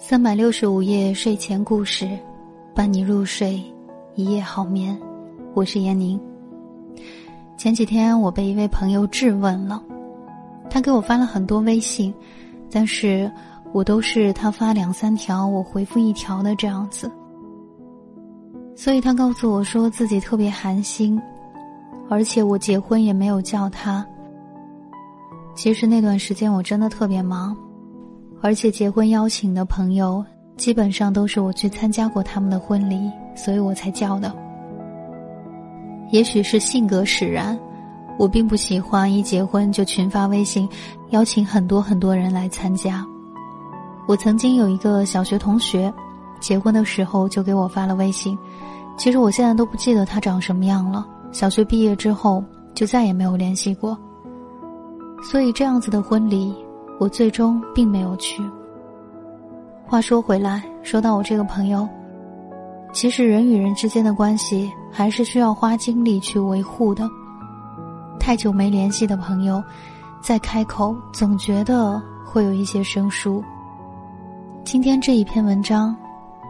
三百六十五夜睡前故事，伴你入睡，一夜好眠。我是闫宁。前几天我被一位朋友质问了，他给我发了很多微信，但是我都是他发两三条，我回复一条的这样子。所以他告诉我说自己特别寒心，而且我结婚也没有叫他。其实那段时间我真的特别忙，而且结婚邀请的朋友基本上都是我去参加过他们的婚礼，所以我才叫的。也许是性格使然，我并不喜欢一结婚就群发微信，邀请很多很多人来参加。我曾经有一个小学同学，结婚的时候就给我发了微信，其实我现在都不记得他长什么样了。小学毕业之后就再也没有联系过，所以这样子的婚礼，我最终并没有去。话说回来，说到我这个朋友。其实人与人之间的关系还是需要花精力去维护的。太久没联系的朋友，再开口总觉得会有一些生疏。今天这一篇文章，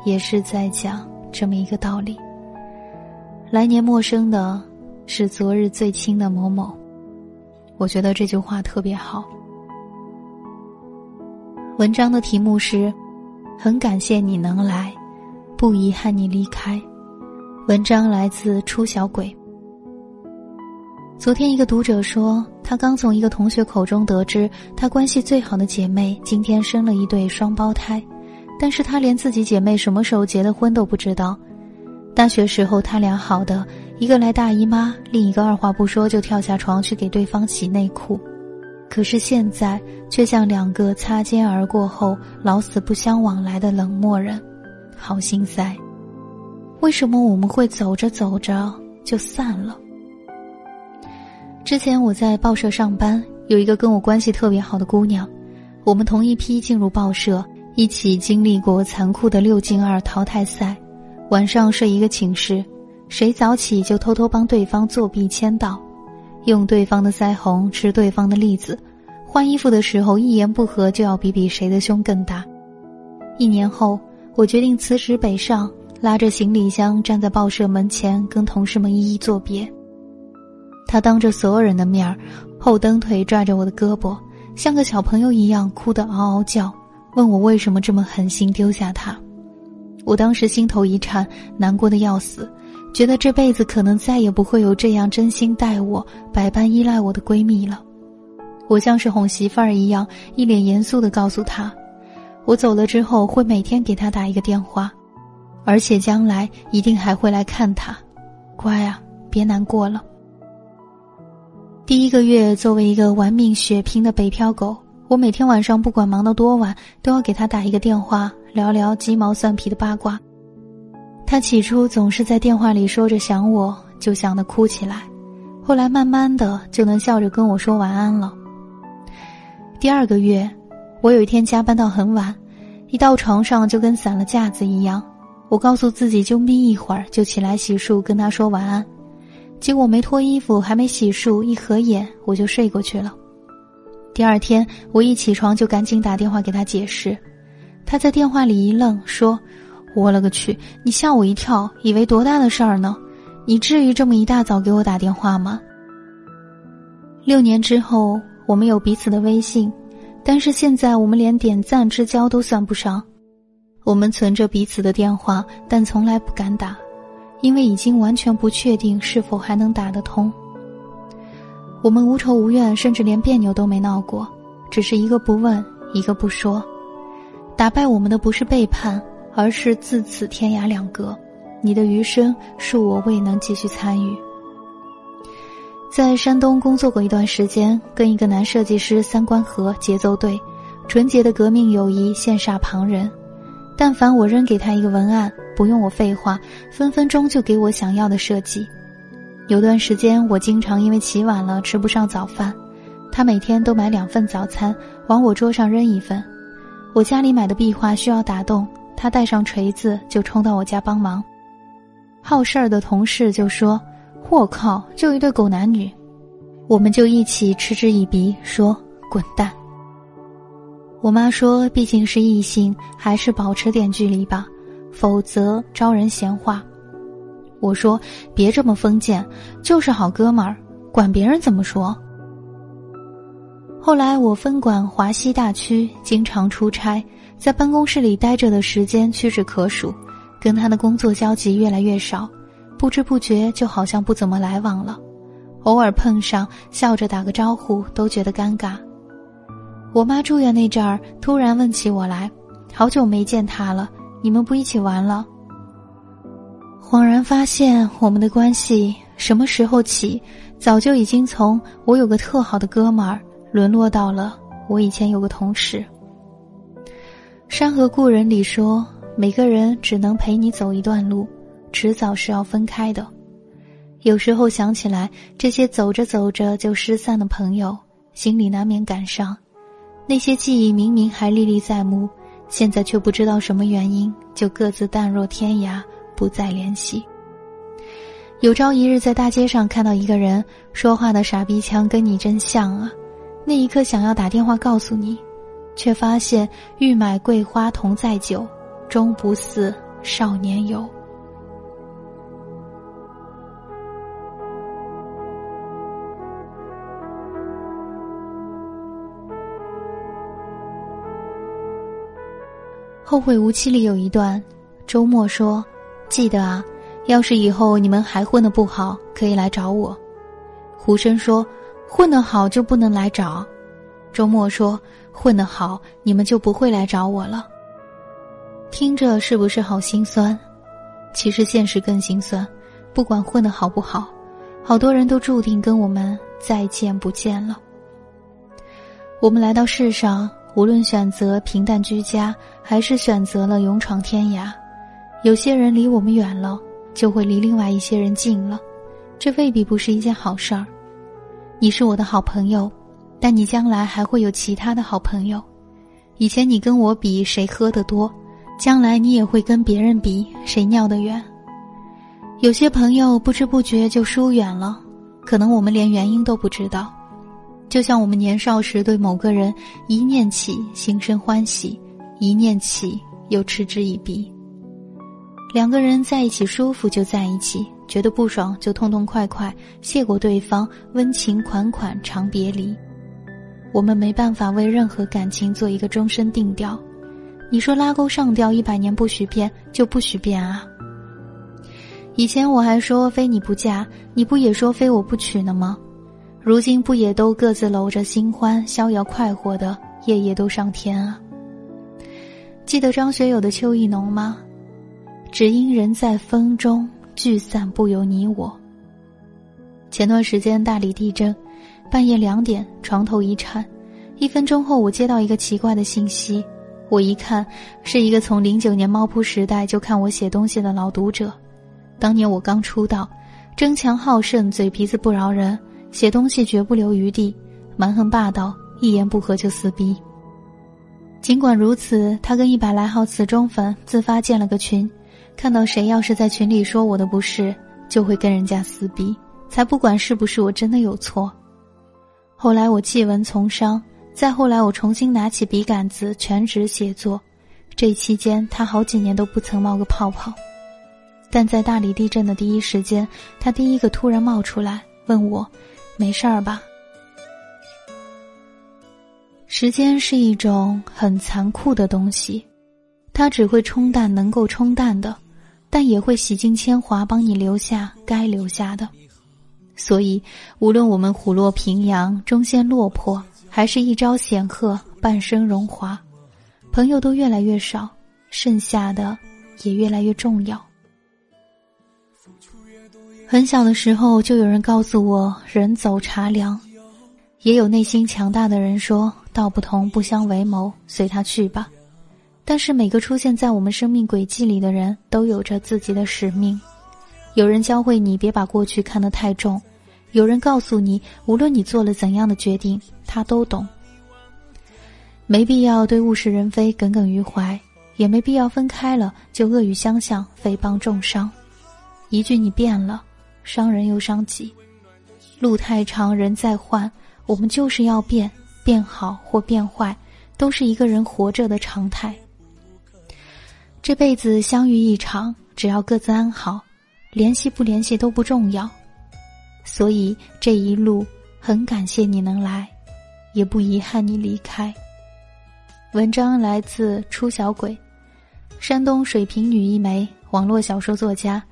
也是在讲这么一个道理。来年陌生的，是昨日最亲的某某。我觉得这句话特别好。文章的题目是：很感谢你能来。不遗憾你离开。文章来自初小鬼。昨天一个读者说，他刚从一个同学口中得知，他关系最好的姐妹今天生了一对双胞胎，但是他连自己姐妹什么时候结的婚都不知道。大学时候他俩好的，一个来大姨妈，另一个二话不说就跳下床去给对方洗内裤，可是现在却像两个擦肩而过后老死不相往来的冷漠人。好心塞，为什么我们会走着走着就散了？之前我在报社上班，有一个跟我关系特别好的姑娘，我们同一批进入报社，一起经历过残酷的六进二淘汰赛，晚上睡一个寝室，谁早起就偷偷帮对方作弊签到，用对方的腮红吃对方的栗子，换衣服的时候一言不合就要比比谁的胸更大。一年后。我决定辞职北上，拉着行李箱站在报社门前，跟同事们一一作别。他当着所有人的面儿，后蹬腿拽着我的胳膊，像个小朋友一样哭得嗷嗷叫，问我为什么这么狠心丢下他。我当时心头一颤，难过的要死，觉得这辈子可能再也不会有这样真心待我、百般依赖我的闺蜜了。我像是哄媳妇儿一样，一脸严肃的告诉她。我走了之后，会每天给她打一个电话，而且将来一定还会来看她。乖啊，别难过了。第一个月，作为一个玩命血拼的北漂狗，我每天晚上不管忙到多晚，都要给他打一个电话，聊聊鸡毛蒜皮的八卦。他起初总是在电话里说着想我，就想得哭起来，后来慢慢的就能笑着跟我说晚安了。第二个月。我有一天加班到很晚，一到床上就跟散了架子一样。我告诉自己就眯一会儿，就起来洗漱跟他说晚安。结果没脱衣服，还没洗漱，一合眼我就睡过去了。第二天我一起床就赶紧打电话给他解释，他在电话里一愣，说：“我勒个去，你吓我一跳，以为多大的事儿呢？你至于这么一大早给我打电话吗？”六年之后，我们有彼此的微信，但是现在我们连点赞之交都算不上。我们存着彼此的电话，但从来不敢打，因为已经完全不确定是否还能打得通。我们无仇无怨，甚至连别扭都没闹过，只是一个不问，一个不说。打败我们的不是背叛，而是自此天涯两隔。你的余生，恕我未能继续参与。在山东工作过一段时间，跟一个男设计师三观合，节奏对，纯洁的革命友谊羡煞旁人。但凡我扔给他一个文案，不用我废话，分分钟就给我想要的设计。有段时间，我经常因为起晚了吃不上早饭，他每天都买两份早餐往我桌上扔一份。我家里买的壁画需要打洞，他带上锤子就冲到我家帮忙。好事儿的同事就说：“我靠，就一对狗男女。”我们就一起嗤之以鼻，说：“滚蛋。”我妈说：“毕竟是异性，还是保持点距离吧，否则招人闲话。”我说：“别这么封建，就是好哥们儿，管别人怎么说。”后来我分管华西大区，经常出差，在办公室里待着的时间屈指可数。跟他的工作交集越来越少，不知不觉就好像不怎么来往了。偶尔碰上，笑着打个招呼都觉得尴尬。我妈住院那阵儿，突然问起我来，好久没见他了，你们不一起玩了？恍然发现，我们的关系什么时候起，早就已经从我有个特好的哥们儿，沦落到了我以前有个同事。《山河故人》里说。每个人只能陪你走一段路，迟早是要分开的。有时候想起来，这些走着走着就失散的朋友，心里难免感伤。那些记忆明明还历历在目，现在却不知道什么原因，就各自淡若天涯，不再联系。有朝一日在大街上看到一个人说话的傻逼腔，跟你真像啊！那一刻想要打电话告诉你，却发现欲买桂花同载酒。终不似少年游。后会无期里有一段，周末说：“记得啊，要是以后你们还混的不好，可以来找我。”胡生说：“混得好就不能来找。”周末说：“混得好，你们就不会来找我了。”听着是不是好心酸？其实现实更心酸。不管混得好不好，好多人都注定跟我们再见不见了。我们来到世上，无论选择平淡居家，还是选择了勇闯天涯，有些人离我们远了，就会离另外一些人近了。这未必不是一件好事儿。你是我的好朋友，但你将来还会有其他的好朋友。以前你跟我比谁喝得多。将来你也会跟别人比谁尿得远。有些朋友不知不觉就疏远了，可能我们连原因都不知道。就像我们年少时对某个人一念起心生欢喜，一念起又嗤之以鼻。两个人在一起舒服就在一起，觉得不爽就痛痛快快谢过对方，温情款款长别离。我们没办法为任何感情做一个终身定调。你说拉钩上吊一百年不许变，就不许变啊！以前我还说非你不嫁，你不也说非我不娶呢吗？如今不也都各自搂着新欢，逍遥快活的，夜夜都上天啊！记得张学友的《秋意浓》吗？只因人在风中，聚散不由你我。前段时间大理地震，半夜两点，床头一颤，一分钟后我接到一个奇怪的信息。我一看，是一个从零九年猫扑时代就看我写东西的老读者。当年我刚出道，争强好胜，嘴皮子不饶人，写东西绝不留余地，蛮横霸道，一言不合就撕逼。尽管如此，他跟一百来号死忠粉自发建了个群，看到谁要是在群里说我的不是，就会跟人家撕逼，才不管是不是我真的有错。后来我弃文从商。再后来，我重新拿起笔杆子，全职写作。这期间，他好几年都不曾冒个泡泡。但在大理地震的第一时间，他第一个突然冒出来问我：“没事儿吧？”时间是一种很残酷的东西，它只会冲淡能够冲淡的，但也会洗尽铅华，帮你留下该留下的。所以，无论我们虎落平阳，终陷落魄，还是一朝显赫，半生荣华，朋友都越来越少，剩下的也越来越重要。很小的时候，就有人告诉我“人走茶凉”。也有内心强大的人说：“道不同不相为谋，随他去吧。”但是每个出现在我们生命轨迹里的人都有着自己的使命。有人教会你别把过去看得太重，有人告诉你，无论你做了怎样的决定，他都懂。没必要对物是人非耿耿于怀，也没必要分开了就恶语相向，诽谤重伤。一句你变了，伤人又伤己。路太长，人在换。我们就是要变，变好或变坏，都是一个人活着的常态。这辈子相遇一场，只要各自安好，联系不联系都不重要。所以这一路很感谢你能来，也不遗憾你离开。文章来自初小鬼，山东水瓶女一枚，网络小说作家。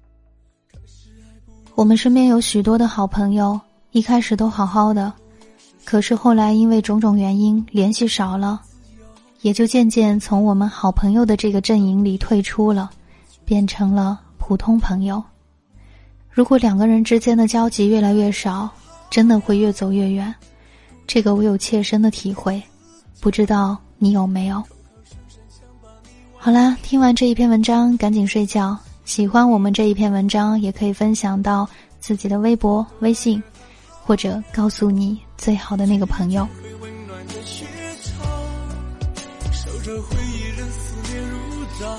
我们身边有许多的好朋友，一开始都好好的。可是后来因为种种原因联系少了，也就渐渐从我们好朋友的这个阵营里退出了，变成了普通朋友。如果两个人之间的交集越来越少，真的会越走越远，这个我有切身的体会，不知道你有没有？好啦，听完这一篇文章，赶紧睡觉。喜欢我们这一篇文章，也可以分享到自己的微博、微信。或者告诉你最好的那个朋友。守着回忆，任思念如刀，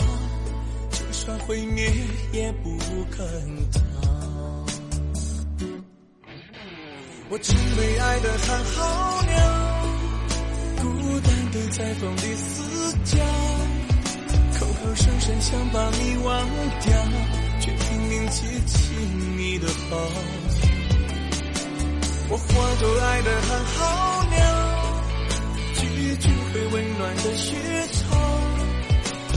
就算毁灭也不肯逃。我曾被爱的寒号鸟，孤单的在风里嘶叫，口口声声想把你忘掉，却拼命记起你的好。我化作爱的寒号鸟，句句会温暖的雪草，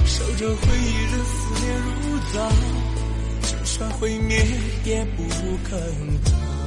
守着回忆，的思念如刀，就算毁灭也不肯逃。